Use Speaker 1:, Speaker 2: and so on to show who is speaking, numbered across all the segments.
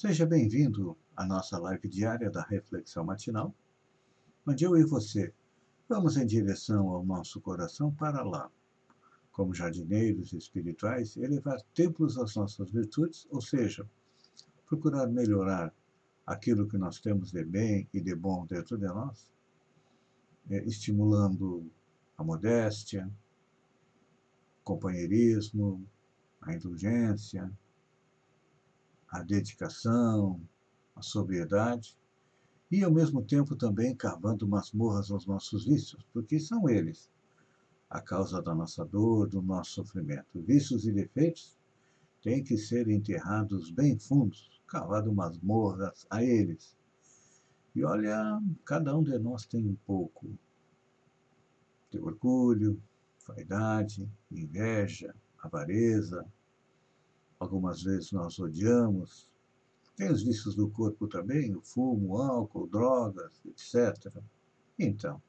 Speaker 1: Seja bem-vindo à nossa live diária da Reflexão Matinal, onde eu e você vamos em direção ao nosso coração para lá, como jardineiros espirituais, elevar templos às nossas virtudes, ou seja, procurar melhorar aquilo que nós temos de bem e de bom dentro de nós, é, estimulando a modéstia, companheirismo, a indulgência, a dedicação, a sobriedade e, ao mesmo tempo, também cavando masmorras aos nossos vícios, porque são eles a causa da nossa dor, do nosso sofrimento. Vícios e defeitos têm que ser enterrados bem fundos, cavado masmorras a eles. E olha, cada um de nós tem um pouco de orgulho, vaidade, inveja, avareza, algumas vezes nós odiamos. Tem os vícios do corpo também, o fumo, o álcool, drogas, etc. Então,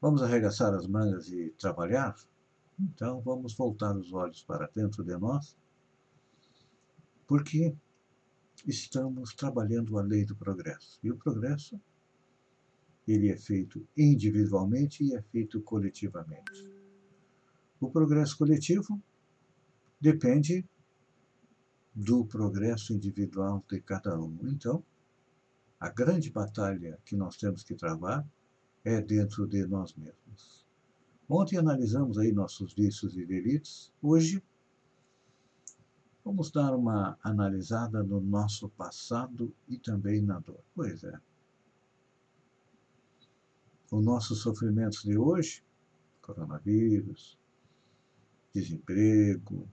Speaker 1: vamos arregaçar as mangas e trabalhar? Então, vamos voltar os olhos para dentro de nós, porque estamos trabalhando a lei do progresso. E o progresso, ele é feito individualmente e é feito coletivamente. O progresso coletivo depende do progresso individual de cada um. Então, a grande batalha que nós temos que travar é dentro de nós mesmos. Ontem analisamos aí nossos vícios e delitos. Hoje, vamos dar uma analisada no nosso passado e também na dor. Pois é. Os nossos sofrimentos de hoje, coronavírus, desemprego,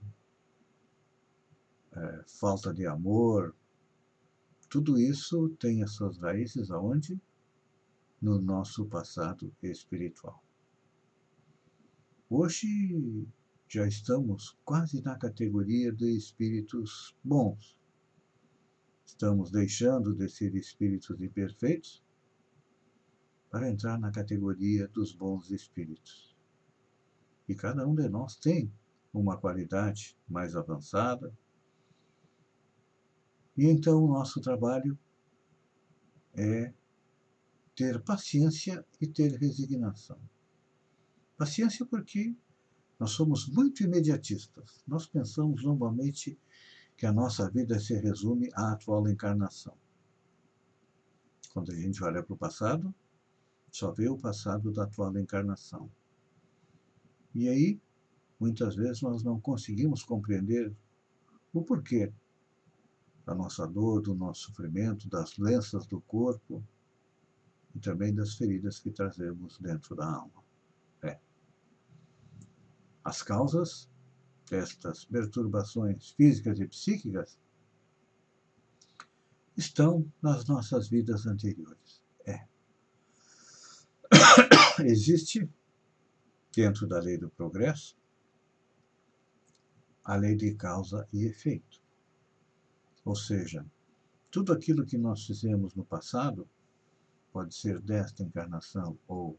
Speaker 1: é, falta de amor, tudo isso tem as suas raízes aonde? No nosso passado espiritual. Hoje já estamos quase na categoria de espíritos bons. Estamos deixando de ser espíritos imperfeitos para entrar na categoria dos bons espíritos. E cada um de nós tem uma qualidade mais avançada. E então o nosso trabalho é ter paciência e ter resignação. Paciência porque nós somos muito imediatistas. Nós pensamos normalmente que a nossa vida se resume à atual encarnação. Quando a gente olha para o passado, só vê o passado da atual encarnação. E aí, muitas vezes, nós não conseguimos compreender o porquê da nossa dor, do nosso sofrimento, das doenças do corpo e também das feridas que trazemos dentro da alma. É. As causas destas perturbações físicas e psíquicas estão nas nossas vidas anteriores. É. Existe dentro da lei do progresso, a lei de causa e efeito. Ou seja, tudo aquilo que nós fizemos no passado, pode ser desta encarnação ou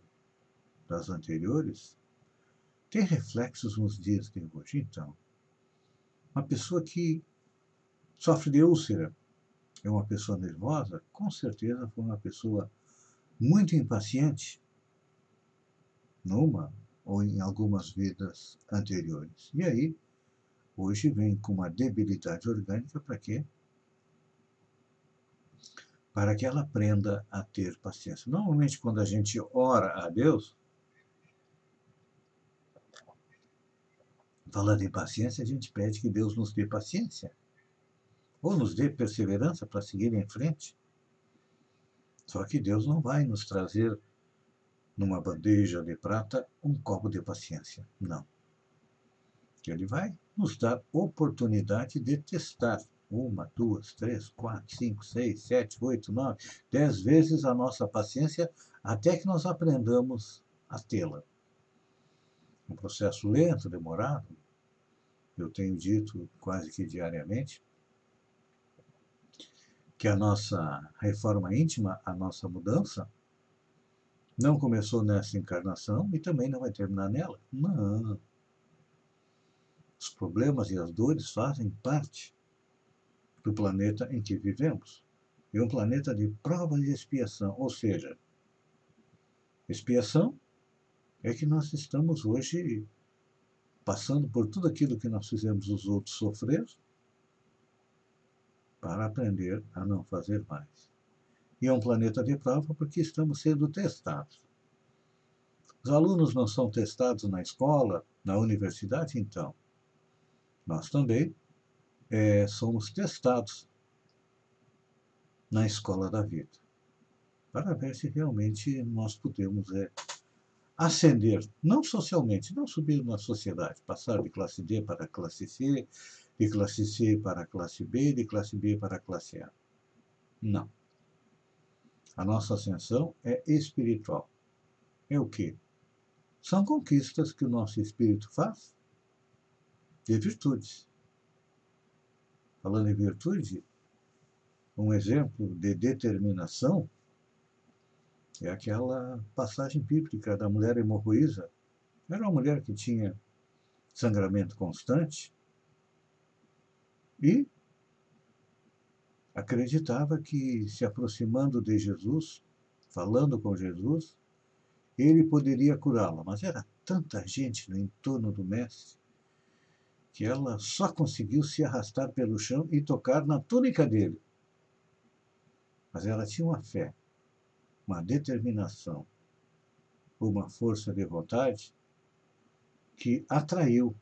Speaker 1: das anteriores, tem reflexos nos dias de hoje. Então, uma pessoa que sofre de úlcera é uma pessoa nervosa, com certeza foi uma pessoa muito impaciente numa ou em algumas vidas anteriores. E aí, hoje vem com uma debilidade orgânica para quê? Para que ela aprenda a ter paciência. Normalmente, quando a gente ora a Deus, falando em paciência, a gente pede que Deus nos dê paciência, ou nos dê perseverança para seguir em frente. Só que Deus não vai nos trazer numa bandeja de prata um copo de paciência. Não. Ele vai nos dar oportunidade de testar uma, duas, três, quatro, cinco, seis, sete, oito, nove, dez vezes a nossa paciência até que nós aprendamos a tê-la. Um processo lento, demorado, eu tenho dito quase que diariamente, que a nossa reforma íntima, a nossa mudança, não começou nessa encarnação e também não vai terminar nela. Não. Os problemas e as dores fazem parte do planeta em que vivemos. E um planeta de prova e expiação, ou seja, expiação é que nós estamos hoje passando por tudo aquilo que nós fizemos os outros sofrer para aprender a não fazer mais. E é um planeta de prova porque estamos sendo testados. Os alunos não são testados na escola, na universidade, então. Nós também é, somos testados na escola da vida, para ver se realmente nós podemos é, ascender, não socialmente, não subir na sociedade, passar de classe D para classe C, de classe C para classe B, de classe B para classe A. Não. A nossa ascensão é espiritual. É o quê? São conquistas que o nosso espírito faz de virtudes. Falando em virtude, um exemplo de determinação é aquela passagem bíblica da mulher hemorroísa. Era uma mulher que tinha sangramento constante e acreditava que se aproximando de Jesus, falando com Jesus, ele poderia curá-la. Mas era tanta gente no entorno do Mestre que ela só conseguiu se arrastar pelo chão e tocar na túnica dele. Mas ela tinha uma fé, uma determinação, uma força de vontade que atraiu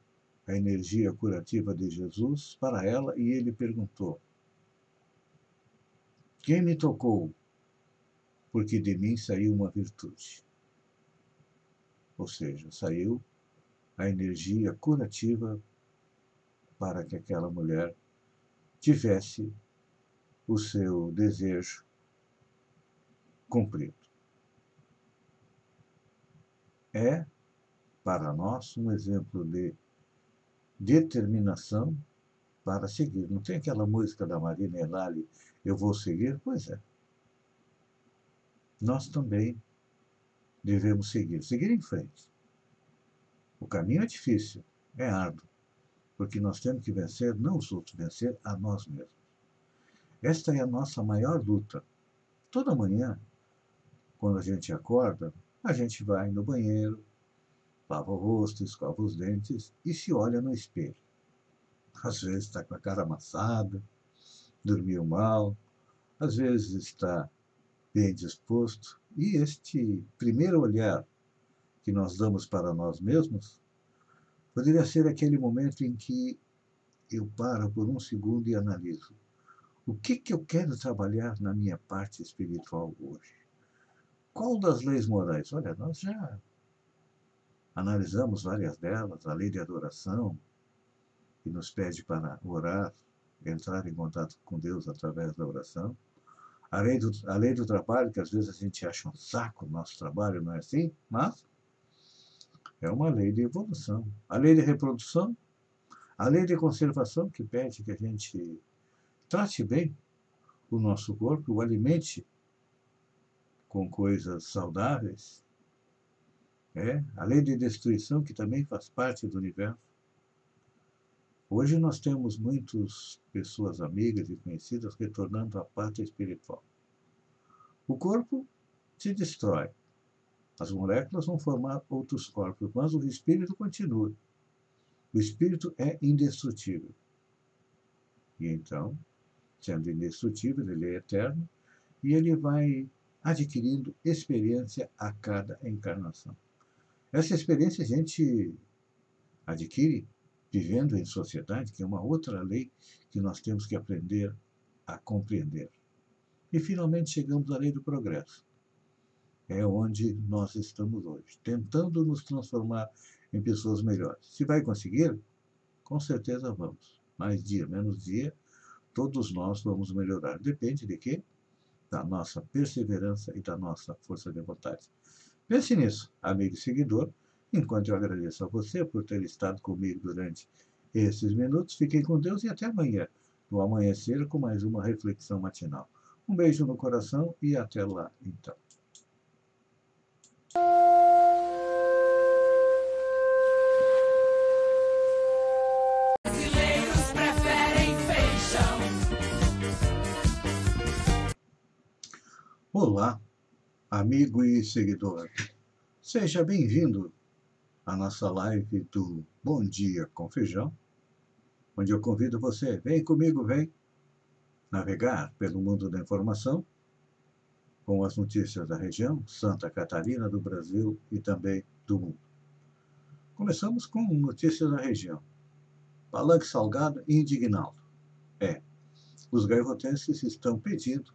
Speaker 1: a energia curativa de Jesus para ela e ele perguntou: Quem me tocou? Porque de mim saiu uma virtude. Ou seja, saiu a energia curativa para que aquela mulher tivesse o seu desejo cumprido. É, para nós, um exemplo de determinação para seguir. Não tem aquela música da Marina Elali, Eu Vou Seguir? Pois é. Nós também devemos seguir, seguir em frente. O caminho é difícil, é árduo, porque nós temos que vencer não os outros, vencer a nós mesmos. Esta é a nossa maior luta. Toda manhã, quando a gente acorda, a gente vai no banheiro, lava o rosto, escova os dentes e se olha no espelho. Às vezes está com a cara amassada, dormiu mal, às vezes está bem disposto. E este primeiro olhar que nós damos para nós mesmos Poderia ser aquele momento em que eu paro por um segundo e analiso. O que, que eu quero trabalhar na minha parte espiritual hoje? Qual das leis morais? Olha, nós já analisamos várias delas, a lei de adoração, que nos pede para orar, entrar em contato com Deus através da oração. A lei do, a lei do trabalho, que às vezes a gente acha um saco o nosso trabalho, não é assim? Mas é uma lei de evolução. A lei de reprodução, a lei de conservação, que pede que a gente trate bem o nosso corpo, o alimente com coisas saudáveis. É a lei de destruição, que também faz parte do universo. Hoje nós temos muitas pessoas amigas e conhecidas retornando à parte espiritual. O corpo se destrói, as moléculas vão formar outros corpos, mas o espírito continua. O espírito é indestrutível. E então, sendo indestrutível, ele é eterno e ele vai adquirindo experiência a cada encarnação. Essa experiência a gente adquire vivendo em sociedade, que é uma outra lei que nós temos que aprender a compreender. E finalmente chegamos à lei do progresso é onde nós estamos hoje, tentando nos transformar em pessoas melhores. Se vai conseguir, com certeza vamos. Mais dia, menos dia, todos nós vamos melhorar. Depende de quê? Da nossa perseverança e da nossa força de vontade. Pense nisso, amigo e seguidor, enquanto eu agradeço a você por ter estado comigo durante esses minutos. Fiquem com Deus e até amanhã, no amanhecer, com mais uma reflexão matinal. Um beijo no coração e até lá, então. Olá, amigo e seguidor. Seja bem-vindo à nossa live do Bom Dia com Feijão, onde eu convido você, vem comigo, vem navegar pelo mundo da informação com as notícias da região, Santa Catarina, do Brasil e também do mundo. Começamos com notícias da região. Palanque Salgado e Indignaldo. É, os gaivotenses estão pedindo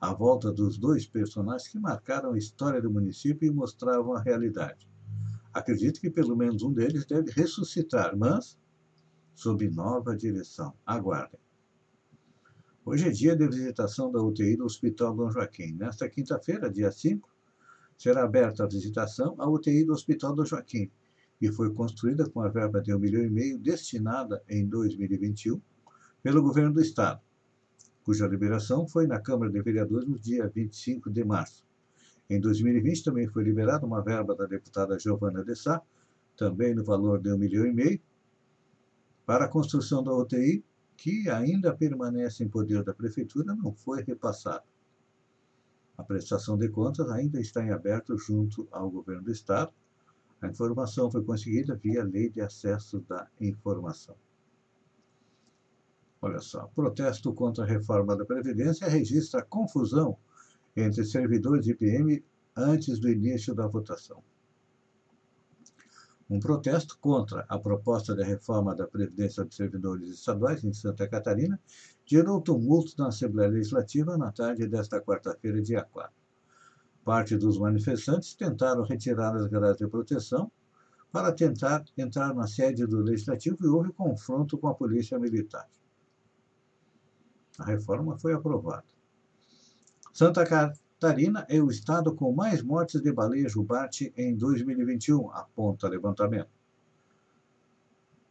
Speaker 1: a volta dos dois personagens que marcaram a história do município e mostravam a realidade. Acredito que pelo menos um deles deve ressuscitar, mas sob nova direção. Aguardem. Hoje é dia de visitação da UTI do Hospital Dom Joaquim. Nesta quinta-feira, dia 5, será aberta a visitação à UTI do Hospital Dom Joaquim, que foi construída com a verba de um milhão e meio destinada em 2021 pelo governo do Estado cuja liberação foi na Câmara de Vereadores no dia 25 de março. Em 2020 também foi liberada uma verba da deputada Giovana de Sá, também no valor de um milhão e meio, para a construção da UTI, que ainda permanece em poder da Prefeitura, não foi repassada. A prestação de contas ainda está em aberto junto ao Governo do Estado. A informação foi conseguida via Lei de Acesso da Informação. Olha só, protesto contra a reforma da Previdência registra confusão entre servidores de PM antes do início da votação. Um protesto contra a proposta de reforma da Previdência dos Servidores Estaduais em Santa Catarina gerou tumulto na Assembleia Legislativa na tarde desta quarta-feira, dia 4. Parte dos manifestantes tentaram retirar as grades de proteção para tentar entrar na sede do Legislativo e houve confronto com a Polícia Militar. A reforma foi aprovada. Santa Catarina é o estado com mais mortes de baleia jubarte em 2021, aponta levantamento.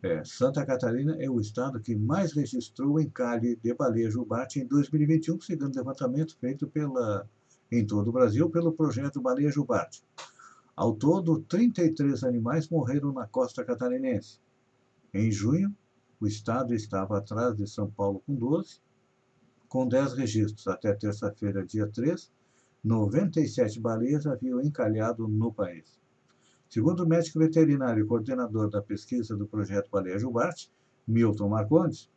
Speaker 1: É, Santa Catarina é o estado que mais registrou encalhe de baleia jubarte em 2021, segundo levantamento feito pela, em todo o Brasil pelo projeto Baleia Jubarte. Ao todo, 33 animais morreram na costa catarinense. Em junho, o estado estava atrás de São Paulo com 12 com 10 registros até terça-feira, dia 3, 97 baleias haviam encalhado no país. Segundo o médico veterinário e coordenador da pesquisa do projeto Baleia Jubarte, Milton Marcondes,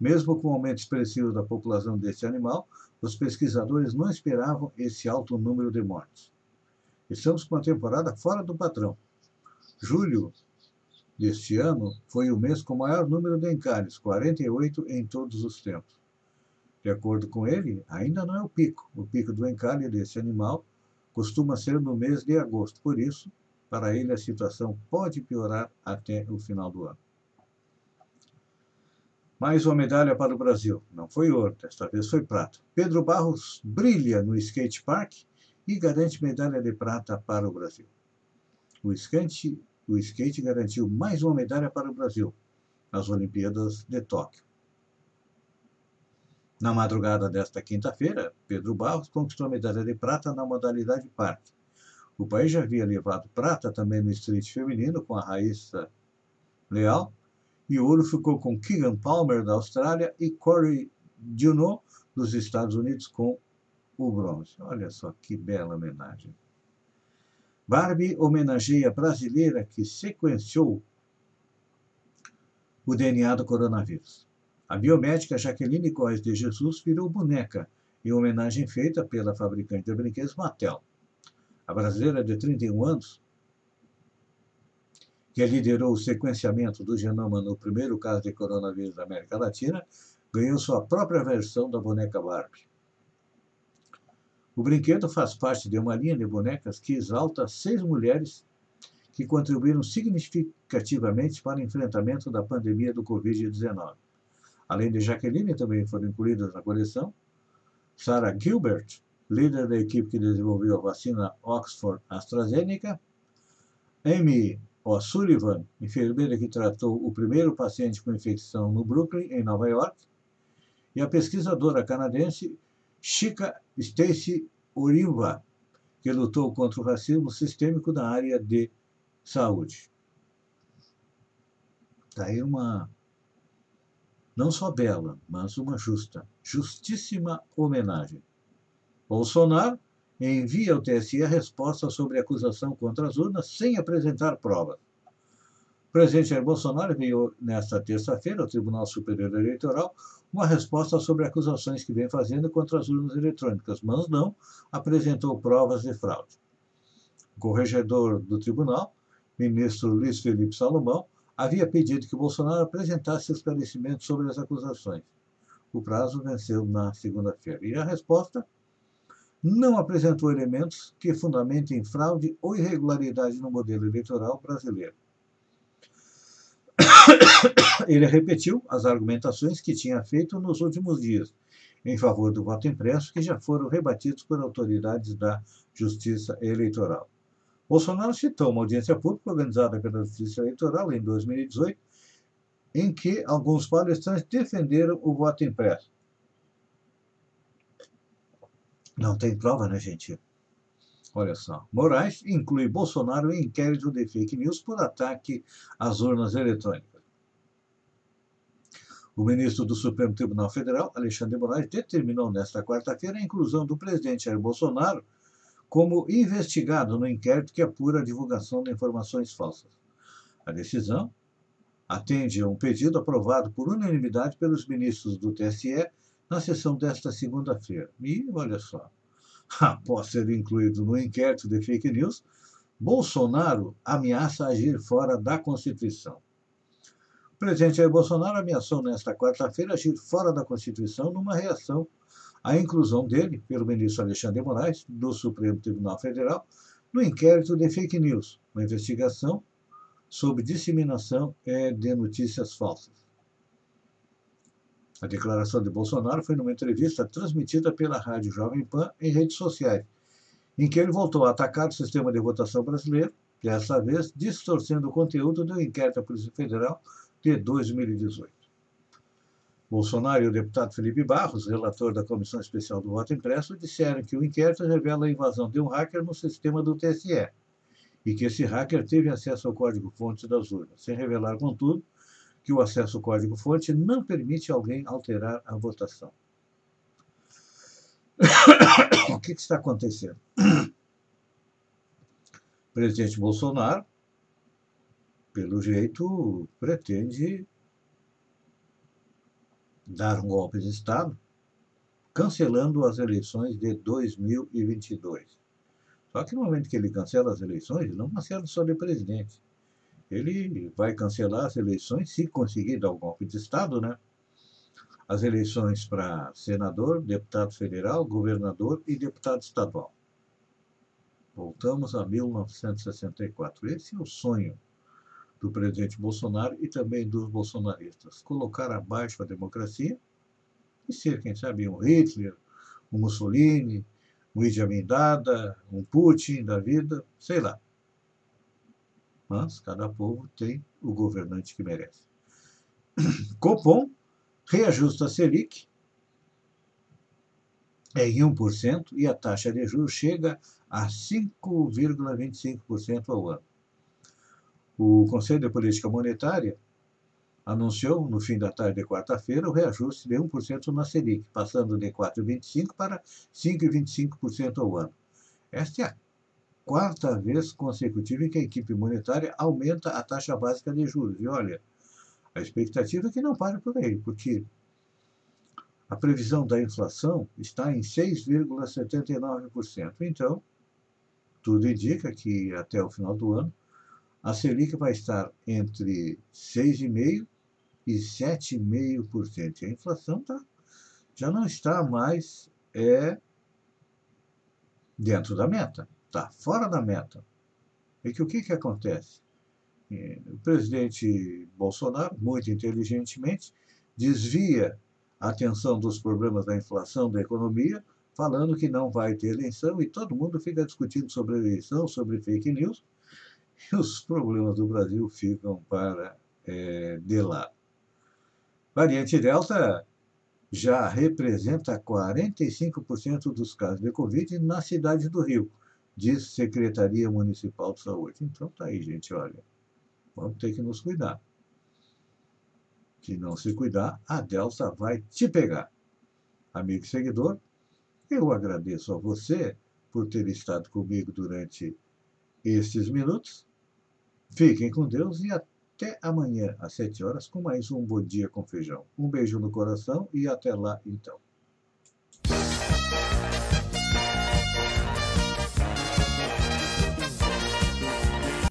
Speaker 1: mesmo com o aumento expressivo da população deste animal, os pesquisadores não esperavam esse alto número de mortes. Estamos com uma temporada fora do padrão. Julho deste ano foi o mês com o maior número de encalhes, 48 em todos os tempos. De acordo com ele, ainda não é o pico. O pico do encalhe desse animal costuma ser no mês de agosto. Por isso, para ele, a situação pode piorar até o final do ano. Mais uma medalha para o Brasil. Não foi ouro, desta vez foi prata. Pedro Barros brilha no skate park e garante medalha de prata para o Brasil. O skate, o skate garantiu mais uma medalha para o Brasil nas Olimpíadas de Tóquio. Na madrugada desta quinta-feira, Pedro Barros conquistou a medalha de prata na modalidade parque. O país já havia levado prata também no street feminino com a Raíssa Leal, e o ouro ficou com Keegan Palmer da Austrália e Corey Junot dos Estados Unidos com o bronze. Olha só que bela homenagem. Barbie homenageia a brasileira que sequenciou o DNA do coronavírus. A biomédica Jaqueline Góes de Jesus virou boneca, em homenagem feita pela fabricante de brinquedos Mattel. A brasileira de 31 anos, que liderou o sequenciamento do genoma no primeiro caso de coronavírus da América Latina, ganhou sua própria versão da boneca Barbie. O brinquedo faz parte de uma linha de bonecas que exalta seis mulheres que contribuíram significativamente para o enfrentamento da pandemia do Covid-19. Além de Jaqueline, também foram incluídas na coleção. Sarah Gilbert, líder da equipe que desenvolveu a vacina Oxford AstraZeneca, Amy O'Sullivan, enfermeira que tratou o primeiro paciente com infecção no Brooklyn, em Nova York, e a pesquisadora canadense Chica Stacy Urimba, que lutou contra o racismo sistêmico na área de saúde. Está aí uma, não só bela, mas uma justa, justíssima homenagem. Bolsonaro envia ao TSE a resposta sobre a acusação contra as urnas sem apresentar provas. O presidente Jair Bolsonaro enviou nesta terça-feira ao Tribunal Superior Eleitoral uma resposta sobre acusações que vem fazendo contra as urnas eletrônicas, mas não apresentou provas de fraude. O corregedor do tribunal, ministro Luiz Felipe Salomão, havia pedido que Bolsonaro apresentasse esclarecimentos sobre as acusações. O prazo venceu na segunda-feira. E a resposta não apresentou elementos que fundamentem fraude ou irregularidade no modelo eleitoral brasileiro. Ele repetiu as argumentações que tinha feito nos últimos dias em favor do voto impresso, que já foram rebatidos por autoridades da Justiça Eleitoral. Bolsonaro citou uma audiência pública organizada pela Justiça Eleitoral em 2018, em que alguns palestrantes defenderam o voto impresso. Não tem prova, né, gente? Olha só. Moraes inclui Bolsonaro em inquérito de fake news por ataque às urnas eletrônicas. O ministro do Supremo Tribunal Federal, Alexandre Moraes, determinou nesta quarta-feira a inclusão do presidente Jair Bolsonaro como investigado no inquérito que apura a divulgação de informações falsas. A decisão atende a um pedido aprovado por unanimidade pelos ministros do TSE na sessão desta segunda-feira. E olha só, após ser incluído no inquérito de fake news, Bolsonaro ameaça agir fora da Constituição. O presidente Jair Bolsonaro ameaçou nesta quarta-feira agir fora da Constituição numa reação à inclusão dele, pelo ministro Alexandre de Moraes, do Supremo Tribunal Federal, no inquérito de fake news, uma investigação sobre disseminação eh, de notícias falsas. A declaração de Bolsonaro foi numa entrevista transmitida pela Rádio Jovem Pan em redes sociais, em que ele voltou a atacar o sistema de votação brasileiro, dessa vez distorcendo o conteúdo do inquérito da Polícia Federal de 2018. Bolsonaro e o deputado Felipe Barros, relator da Comissão Especial do Voto Impresso, disseram que o inquérito revela a invasão de um hacker no sistema do TSE e que esse hacker teve acesso ao código-fonte das urnas, sem revelar, contudo, que o acesso ao código-fonte não permite alguém alterar a votação. o que, que está acontecendo? O presidente Bolsonaro, pelo jeito, pretende dar um golpe de Estado, cancelando as eleições de 2022. Só que no momento que ele cancela as eleições, ele não cancela só de presidente ele vai cancelar as eleições se conseguir dar um golpe de Estado, né? As eleições para senador, deputado federal, governador e deputado estadual. Voltamos a 1964. Esse é o sonho do presidente Bolsonaro e também dos bolsonaristas. Colocar abaixo a democracia e ser, quem sabe, um Hitler, um Mussolini, um Idi Amin Dada, um Putin da vida, sei lá mas cada povo tem o governante que merece. Copom reajusta a Selic em 1% e a taxa de juros chega a 5,25% ao ano. O Conselho de Política Monetária anunciou no fim da tarde de quarta-feira o reajuste de 1% na Selic, passando de 4,25% para 5,25% ao ano. Esta é a quarta vez consecutiva em que a equipe monetária aumenta a taxa básica de juros. E olha, a expectativa é que não pare por aí, porque a previsão da inflação está em 6,79%. Então, tudo indica que até o final do ano a Selic vai estar entre 6,5% e 7,5%. A inflação tá, já não está mais é, dentro da meta está fora da meta. E que o que, que acontece? É, o presidente Bolsonaro, muito inteligentemente, desvia a atenção dos problemas da inflação, da economia, falando que não vai ter eleição e todo mundo fica discutindo sobre eleição, sobre fake news, os problemas do Brasil ficam para é, de lado. Variante Delta já representa 45% dos casos de Covid na cidade do Rio, diz Secretaria Municipal de Saúde. Então tá aí, gente, olha, vamos ter que nos cuidar. Se não se cuidar, a Delta vai te pegar. Amigo e seguidor, eu agradeço a você por ter estado comigo durante estes minutos. Fiquem com Deus e até amanhã às 7 horas com mais um Bom Dia com Feijão. Um beijo no coração e até lá então.